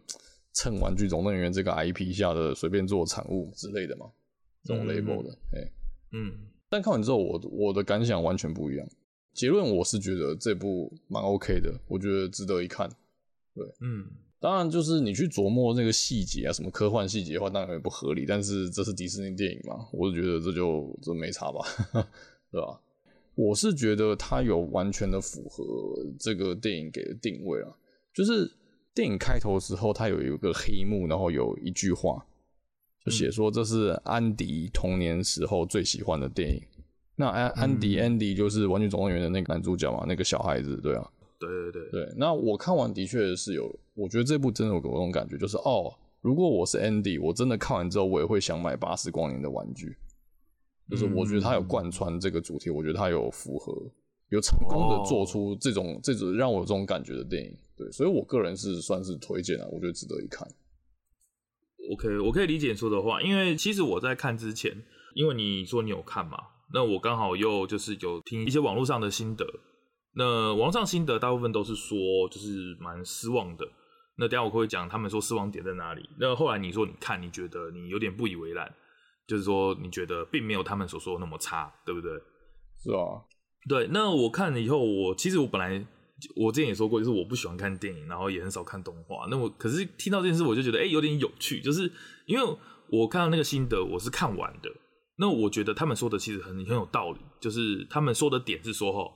S1: 蹭玩具总动员这个 IP 下的随便做产物之类的嘛，这种 label 的，哎、欸，
S2: 嗯。
S1: 但看完之后，我我的感想完全不一样。结论我是觉得这部蛮 OK 的，我觉得值得一看。对，
S2: 嗯，
S1: 当然就是你去琢磨那个细节啊，什么科幻细节的话，当然也不合理。但是这是迪士尼电影嘛，我就觉得这就这没差吧，对吧？我是觉得它有完全的符合这个电影给的定位啊，就是电影开头的时候，它有一个黑幕，然后有一句话，就写说这是安迪童年时候最喜欢的电影。那安安迪安迪就是《玩具总动员》的那个男主角嘛，那个小孩子，对啊，
S2: 对对对
S1: 对。那我看完的确是有，我觉得这部真的有给我那种感觉，就是哦，如果我是安迪，我真的看完之后，我也会想买巴斯光年的玩具。就是我觉得他有贯穿这个主题，嗯、我觉得他有符合，有成功的做出这种、哦、这种让我有这种感觉的电影，对，所以我个人是算是推荐啊，我觉得值得一看。
S2: OK，我可以理解你说的话，因为其实我在看之前，因为你说你有看嘛，那我刚好又就是有听一些网络上的心得，那网上心得大部分都是说就是蛮失望的，那等下我会讲他们说失望点在哪里，那后来你说你看你觉得你有点不以为然。就是说，你觉得并没有他们所说的那么差，对不对？
S1: 是啊，
S2: 对。那我看了以后，我其实我本来我之前也说过，就是我不喜欢看电影，然后也很少看动画。那我可是听到这件事，我就觉得哎、欸，有点有趣。就是因为我看到那个心得，我是看完的。那我觉得他们说的其实很很有道理。就是他们说的点是说，哈，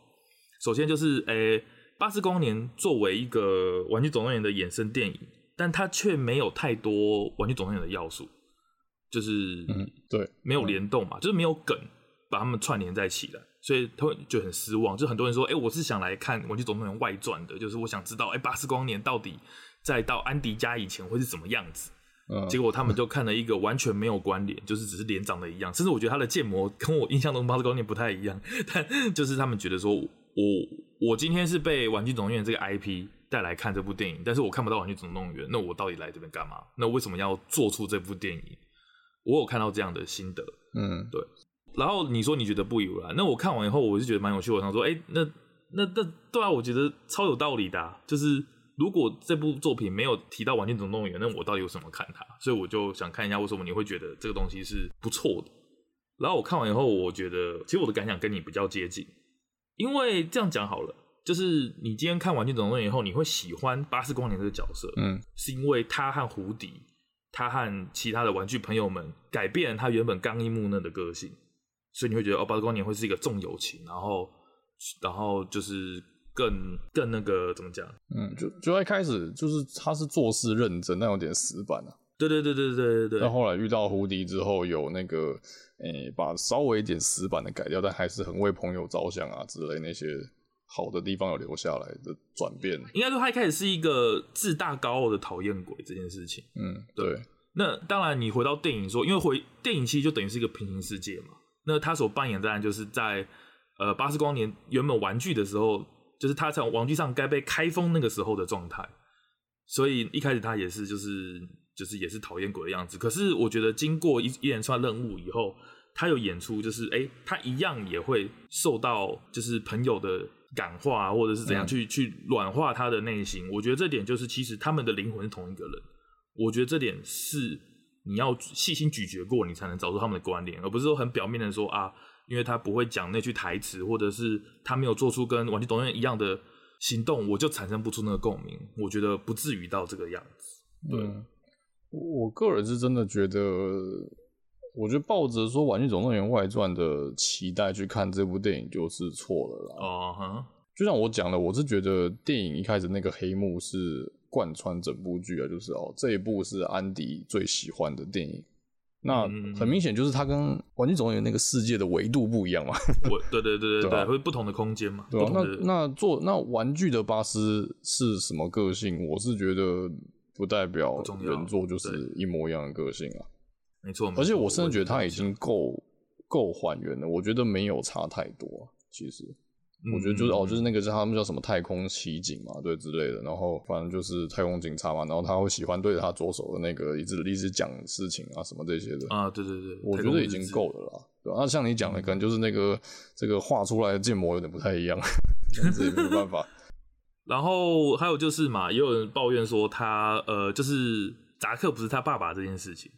S2: 首先就是诶、欸，巴斯光年作为一个玩具总动员的衍生电影，但它却没有太多玩具总动员的要素。就是
S1: 嗯，对，
S2: 没有联动嘛，就是没有梗把他们串联在一起了，所以他们就很失望。就很多人说，哎、欸，我是想来看《玩具总动员外传》的，就是我想知道，哎、欸，巴斯光年到底在到安迪家以前会是什么样子？嗯，结果他们就看了一个完全没有关联，就是只是脸长得一样，甚至我觉得他的建模跟我印象中巴斯光年不太一样。但就是他们觉得说，我我今天是被《玩具总动员》这个 IP 带来看这部电影，但是我看不到《玩具总动员》，那我到底来这边干嘛？那为什么要做出这部电影？我有看到这样的心得，
S1: 嗯，
S2: 对。然后你说你觉得不以为然，那我看完以后，我就觉得蛮有趣。我想说，哎、欸，那那那对啊，我觉得超有道理的、啊。就是如果这部作品没有提到《玩具总动员》，那我到底有什么看它？所以我就想看一下为什么你会觉得这个东西是不错的。然后我看完以后，我觉得其实我的感想跟你比较接近，因为这样讲好了，就是你今天看《玩具总动员》以后，你会喜欢巴斯光年这个角色，
S1: 嗯，
S2: 是因为他和胡迪。他和其他的玩具朋友们改变了他原本刚毅木讷的个性，所以你会觉得哦，巴斯光年会是一个重友情，然后，然后就是更更那个怎么讲？
S1: 嗯，就就一开始就是他是做事认真，但有点死板啊。
S2: 对对对对对对对。
S1: 但后来遇到胡迪之后，有那个诶、欸，把稍微一点死板的改掉，但还是很为朋友着想啊之类那些。好的地方有留下来的转变，
S2: 应该说他一开始是一个自大高傲的讨厌鬼这件事情。
S1: 嗯，对。
S2: 那当然，你回到电影说，因为回电影其实就等于是一个平行世界嘛。那他所扮演的当然就是在呃巴斯光年原本玩具的时候，就是他在玩具上该被开封那个时候的状态。所以一开始他也是就是就是也是讨厌鬼的样子。可是我觉得经过一一连串任务以后，他有演出就是哎、欸，他一样也会受到就是朋友的感化，或者是怎样去、嗯、去软化他的内心。我觉得这点就是其实他们的灵魂是同一个人。我觉得这点是你要细心咀嚼过，你才能找出他们的关联，而不是说很表面的说啊，因为他不会讲那句台词，或者是他没有做出跟《玩具总动员》一样的行动，我就产生不出那个共鸣。我觉得不至于到这个样子。对，嗯、
S1: 我个人是真的觉得，我觉得抱着说《玩具总动员外传》的期待去看这部电影就是错了啦。
S2: 哦哈，
S1: 就像我讲的，我是觉得电影一开始那个黑幕是。贯穿整部剧啊，就是哦，这一部是安迪最喜欢的电影。那很明显就是它跟《玩具总动员》那个世界的维度不一样嘛。
S2: 对对对对对，对，会不同的空间嘛。
S1: 对啊，那那做那玩具的巴斯是什么个性？我是觉得不代表原作就是一模一样的个性啊。
S2: 没错，
S1: 而且我甚至觉得它已经够够还原了，我觉得没有差太多，其实。我觉得就是、嗯、哦，就是那个叫他们叫什么太空奇警嘛，对之类的。然后反正就是太空警察嘛，然后他会喜欢对着他左手的那个一直一直讲事情啊什么这些的
S2: 啊，对对对，
S1: 我觉得已经够了啦。对，那、啊、像你讲的，可能就是那个这个画出来的建模有点不太一样，这也没有办法。
S2: 然后还有就是嘛，也有人抱怨说他呃，就是扎克不是他爸爸这件事情，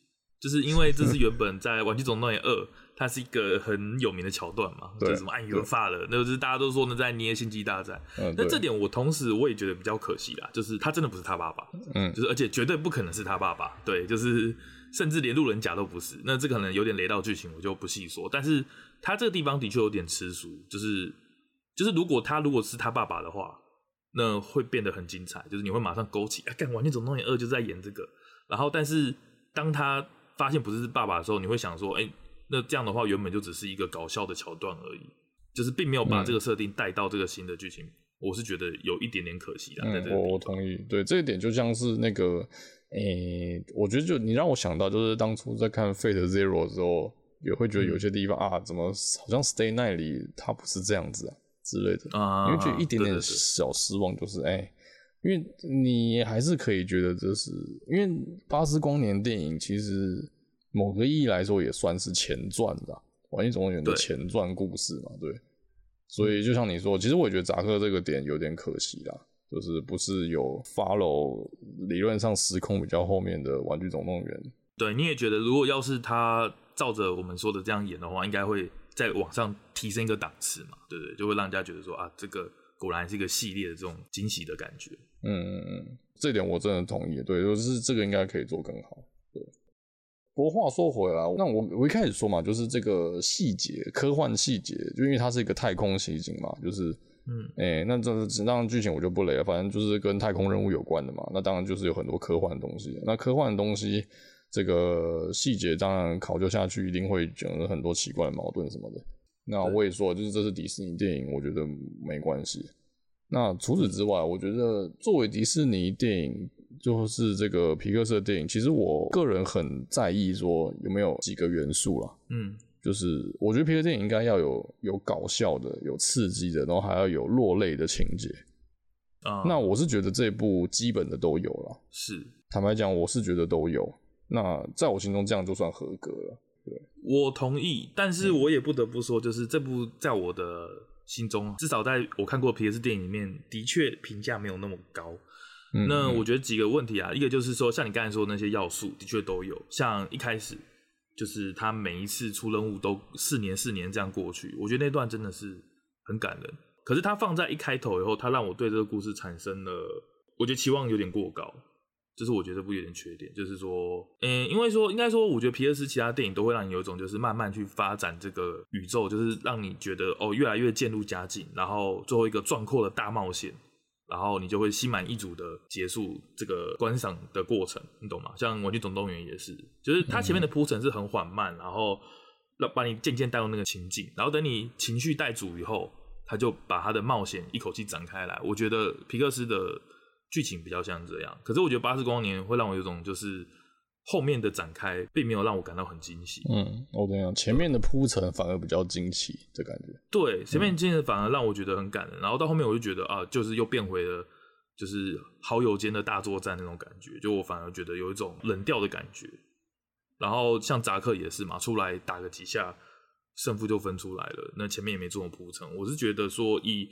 S2: 就是因为这是 原本在《玩具总动员二》。它是一个很有名的桥段嘛，就什么暗影发了，那就是大家都说呢在捏星际大战。那、嗯、这点我同时我也觉得比较可惜啦，就是他真的不是他爸爸，嗯，就是而且绝对不可能是他爸爸，对，就是甚至连路人甲都不是。那这可能有点雷到剧情，我就不细说。但是他这个地方的确有点吃书，就是就是如果他如果是他爸爸的话，那会变得很精彩，就是你会马上勾起，啊，干玩具总动员二就在演这个。然后，但是当他发现不是爸爸的时候，你会想说，哎、欸。那这样的话，原本就只是一个搞笑的桥段而已，就是并没有把这个设定带到这个新的剧情，嗯。我是觉得有一点点可惜的。嗯，我
S1: 我同意。对这一点，就像是那个，诶、欸，我觉得就你让我想到，就是当初在看《Fate Zero》的时候，也会觉得有些地方、嗯、啊，怎么好像 Stay Night 里它不是这样子啊之类的啊，因为就一点点小失望，就是哎、欸，因为你还是可以觉得这是因为巴斯光年电影其实。某个意义来说，也算是前传的，玩具总动员的前传故事嘛，对。所以就像你说，其实我也觉得扎克这个点有点可惜啦，就是不是有 follow 理论上时空比较后面的玩具总动员。
S2: 对，你也觉得如果要是他照着我们说的这样演的话，应该会再往上提升一个档次嘛，对不对？就会让人家觉得说啊，这个果然是一个系列的这种惊喜的感觉。
S1: 嗯嗯嗯，这点我真的同意。对，就是这个应该可以做更好。对。不过话说回来，那我我一开始说嘛，就是这个细节，科幻细节，就因为它是一个太空奇景嘛，就是，嗯，哎、欸，那这当然剧情我就不雷了，反正就是跟太空任务有关的嘛，那当然就是有很多科幻的东西。那科幻的东西，这个细节当然考究下去，一定会整很多奇怪的矛盾什么的。那我也说，就是这是迪士尼电影，我觉得没关系。那除此之外，我觉得作为迪士尼电影。就是这个皮克斯的电影，其实我个人很在意说有没有几个元素啦。嗯，就是我觉得皮克斯电影应该要有有搞笑的、有刺激的，然后还要有落泪的情节啊。那我是觉得这部基本的都有了。是，坦白讲，我是觉得都有。那在我心中，这样就算合格了。对，我同意，但是我也不得不说，就是这部在我的心中，至少在我看过皮克斯电影里面，的确评价没有那么高。那我觉得几个问题啊，一个就是说，像你刚才说的那些要素，的确都有。像一开始，就是他每一次出任务都四年四年这样过去，我觉得那段真的是很感人。可是他放在一开头以后，他让我对这个故事产生了，我觉得期望有点过高，这是我觉得这部有点缺点。就是说，嗯，因为说应该说，我觉得皮克斯其他电影都会让你有一种就是慢慢去发展这个宇宙，就是让你觉得哦越来越渐入佳境，然后最后一个壮阔的大冒险。然后你就会心满意足的结束这个观赏的过程，你懂吗？像《玩具总动员》也是，就是它前面的铺陈是很缓慢，然后让把你渐渐带入那个情境，然后等你情绪带足以后，他就把他的冒险一口气展开来。我觉得皮克斯的剧情比较像这样，可是我觉得《巴斯光年》会让我有种就是
S2: 后面的展开并没有让我感到很惊喜。
S1: 嗯，我跟你讲，前面的铺陈反而比较惊奇，的感觉。
S2: 对，前面惊喜反而让我觉得很感人，嗯、然后到后面我就觉得啊，就是又变回了就是好友间的大作战那种感觉，就我反而觉得有一种冷调的感觉。然后像扎克也是嘛，出来打个几下，胜负就分出来了。那前面也没做铺陈，我是觉得说以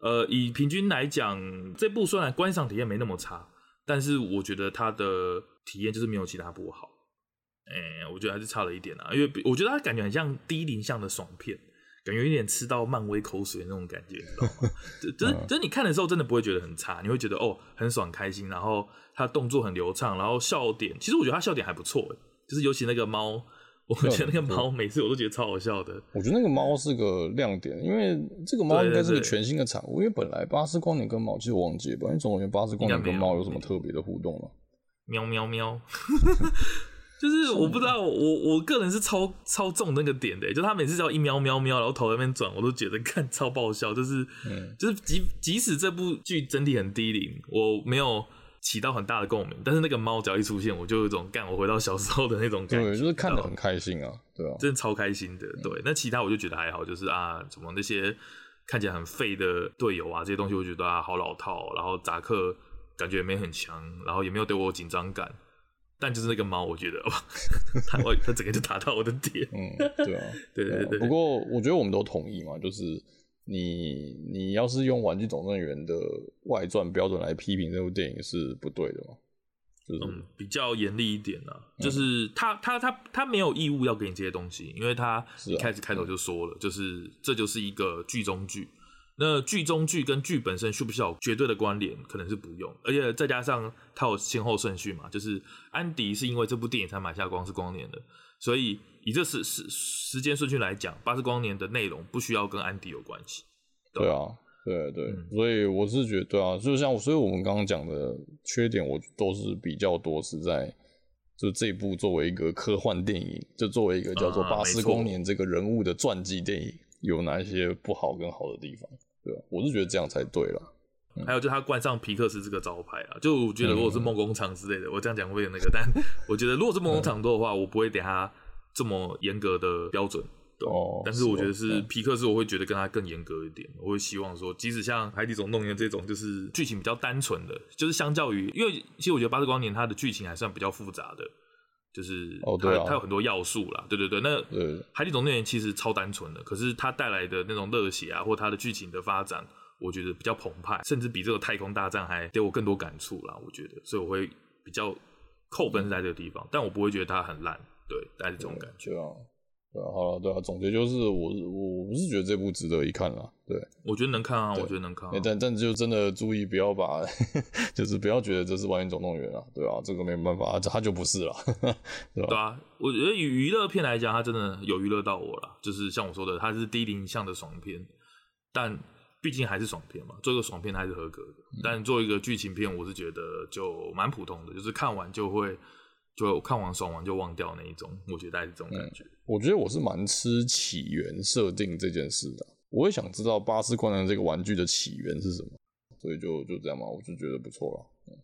S2: 呃以平均来讲，这部虽然观赏体验没那么差，但是我觉得它的体验就是没有其他部好。哎、欸，我觉得还是差了一点啊，因为我觉得它感觉很像低龄向的爽片，感觉有点吃到漫威口水那种感觉，你知道吗？就就是就是你看的时候真的不会觉得很差，你会觉得哦很爽开心，然后它动作很流畅，然后笑点，其实我觉得它笑点还不错就是尤其那个猫，我觉得那个猫每次我都觉得超好笑的。
S1: 我觉得那个猫是个亮点，因为这个猫应该是个全新的产物。因为本来巴斯光年跟猫，其实我忘记了，因为总感觉巴斯光年跟猫有什么特别的互动吗？
S2: 喵喵喵，就是我不知道，我我个人是超超重那个点的，就他每次只要一喵喵喵，然后头在那边转，我都觉得看超爆笑。就是，嗯、就是即即使这部剧整体很低龄，我没有。起到很大的共鸣，但是那个猫只要一出现，我就有一种干我回到小时候的那种感觉，
S1: 对，就是看得很开心啊，对啊，
S2: 真的超开心的。对，那其他我就觉得还好，就是啊，怎么那些看起来很废的队友啊，这些东西我觉得啊好老套，然后扎克感觉也没很强，然后也没有对我有紧张感，但就是那个猫，我觉得哇，他他整个就打到我的 点，
S1: 嗯，对啊，
S2: 对对对，对，
S1: 不过我觉得我们都同意嘛，就是。你你要是用《玩具总动员》的外传标准来批评这部电影是不对的嘛？就是、
S2: 嗯，比较严厉一点啊。嗯、就是他他他他没有义务要给你这些东西，因为他一开始开头就说了，是啊、就是这就是一个剧中剧。那剧中剧跟剧本身需不需要绝对的关联？可能是不用，而且再加上它有先后顺序嘛，就是安迪是因为这部电影才买下光之光年的，所以。以这时时时间顺序来讲，巴斯光年的内容不需要跟安迪有关系。
S1: 对啊，对对，嗯、所以我是觉得，对啊，就像所以我们刚刚讲的缺点，我都是比较多是在就这部作为一个科幻电影，就作为一个叫做巴斯光年这个人物的传记电影，有哪一些不好跟好的地方？对啊，我是觉得这样才对啦。
S2: 嗯、还有就他冠上皮克斯这个招牌啊，就我觉得如果是梦工厂之类的，嗯、我这样讲会有那个，但 我觉得如果是梦工厂多的话，嗯、我不会给他。这么严格的标准，对，哦、但是我觉得是皮克斯，我会觉得跟他更严格一点。我会希望说，即使像《海底总动员》这种，就是剧情比较单纯的，就是相较于，因为其实我觉得《巴斯光年》它的剧情还算比较复杂的，就是它、哦对啊、它有很多要素啦。对对对，那《海底总动员》其实超单纯的，可是它带来的那种热血啊，或它的剧情的发展，我觉得比较澎湃，甚至比这个太空大战还给我更多感触啦。我觉得，所以我会比较扣分在这个地方，但我不会觉得它很烂。对，带着这种感觉啊，对啊，好了，对啊，总结就是我我我是觉得这部值得一看啦，对，我觉得能看啊，我觉得能看、啊，
S1: 但但就真的注意不要把，就是不要觉得这是玩具总动员啊，对啊，这个没办法，它就不是了，对吧？对啊，
S2: 我觉得以娱乐片来讲，它真的有娱乐到我了，就是像我说的，它是低龄向的爽片，但毕竟还是爽片嘛，做一个爽片还是合格的，嗯、但做一个剧情片，我是觉得就蛮普通的，就是看完就会。就看完爽完就忘掉那一种，我觉得大概是这种感觉。嗯、我觉得我是蛮吃起源设定这件事的，我也想知道巴斯光年这个玩具的起源是什么，所以就就这样嘛，我就觉得不错了。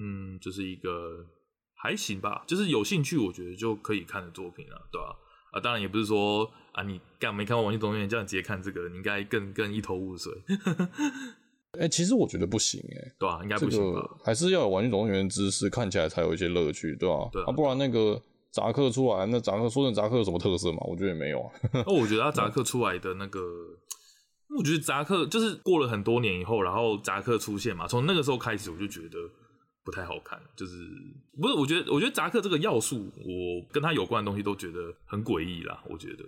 S2: 嗯，就是一个还行吧，就是有兴趣我觉得就可以看的作品啊，对吧、啊？啊，当然也不是说啊，你干没看过玩具总动员，这样直接看这个，你应该更更一头雾水。
S1: 哎、欸，其实我觉得不行、欸，哎，
S2: 对啊，应该不行吧？
S1: 还是要有玩具总动员知识，看起来才有一些乐趣，对吧？
S2: 对
S1: 啊，不然那个扎克出来，那扎克说成扎克有什么特色嘛？我觉得也没有啊。
S2: 那 我觉得他扎克出来的那个，嗯、我觉得扎克就是过了很多年以后，然后扎克出现嘛，从那个时候开始，我就觉得不太好看，就是不是？我觉得，我觉得扎克这个要素，我跟他有关的东西都觉得很诡异啦。我觉得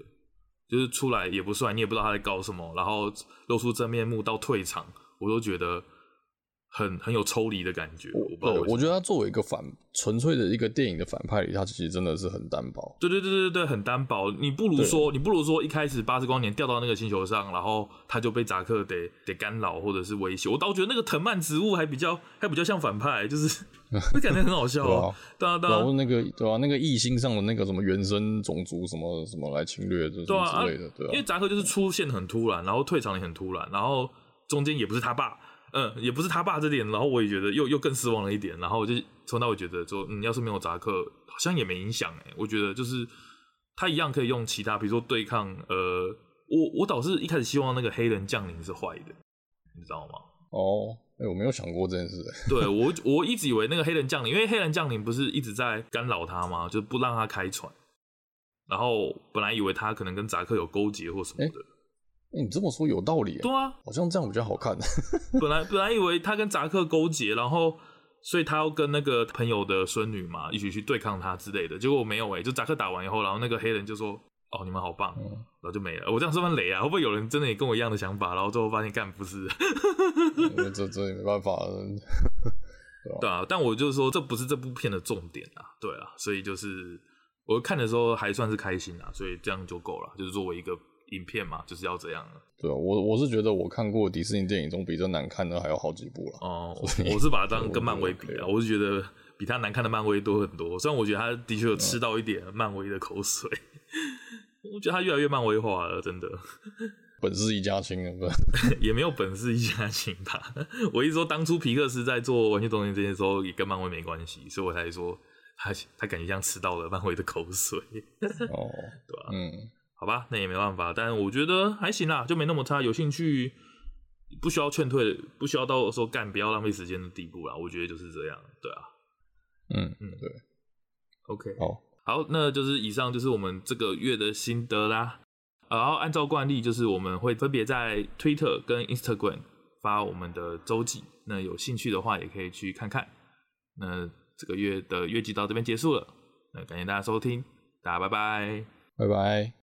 S2: 就是出来也不帅，你也不知道他在搞什么，然后露出真面目到退场。我都觉得很很有抽离的感觉。我不知道，
S1: 我觉得他作为一个反纯粹的一个电影的反派里，他其实真的是很单薄。
S2: 对对对对对，很单薄。你不如说，你不如说一开始巴斯光年掉到那个星球上，然后他就被扎克得得干扰或者是威胁。我倒觉得那个藤蔓植物还比较还比较像反派，就是 会感觉很好笑啊。对啊，对啊，
S1: 那个对啊，那个异星上的那个什么原生种族什么什么来侵略这种、啊、之类的，对啊。
S2: 因为扎克就是出现很突然，然后退场也很突然，然后。中间也不是他爸，嗯，也不是他爸这点，然后我也觉得又又更失望了一点，然后我就从那我觉得说，嗯，要是没有扎克，好像也没影响哎，我觉得就是他一样可以用其他，比如说对抗，呃，我我倒是一开始希望那个黑人降临是坏的，你知道吗？
S1: 哦，哎，我没有想过这件事，
S2: 对我我一直以为那个黑人降临，因为黑人降临不是一直在干扰他吗？就不让他开船，然后本来以为他可能跟扎克有勾结或什么的。
S1: 欸、你这么说有道理，
S2: 对啊，
S1: 好像这样比较好看。
S2: 本来本来以为他跟扎克勾结，然后所以他要跟那个朋友的孙女嘛一起去对抗他之类的，结果没有哎、欸，就扎克打完以后，然后那个黑人就说：“哦，你们好棒。嗯”然后就没了。我这样是不是雷啊？会不会有人真的也跟我一样的想法？然后最后发现干不是？
S1: 嗯、这这也没办法。
S2: 对啊，对啊，但我就是说这不是这部片的重点啊。对啊，所以就是我看的时候还算是开心啊，所以这样就够了，就是作为一个。影片嘛，就是要这样。
S1: 对啊，我我是觉得我看过迪士尼电影中比较难看的还有好几部了。
S2: 哦，我是把它当 跟漫威比啊，我是觉得比它难看的漫威多很多。虽然我觉得他的确有吃到一点漫威的口水，嗯、我觉得他越来越漫威化了，真的。
S1: 本是一家亲啊，
S2: 不 也没有本是一家亲吧。我一直说当初皮克斯在做玩具总动员这些时候也跟漫威没关系，所以我才说他他感觉像吃到了漫威的口水。哦，对吧、啊？嗯。好吧，那也没办法，但我觉得还行啦，就没那么差。有兴趣不需要劝退，不需要到说干不要浪费时间的地步啦。我觉得就是这样，对啊，
S1: 嗯嗯，对
S2: ，OK，
S1: 好，
S2: 好，那就是以上就是我们这个月的心得啦。然后按照惯例，就是我们会分别在 Twitter 跟 Instagram 发我们的周记，那有兴趣的话也可以去看看。那这个月的月季到这边结束了，那感谢大家收听，大家拜拜，
S1: 拜拜。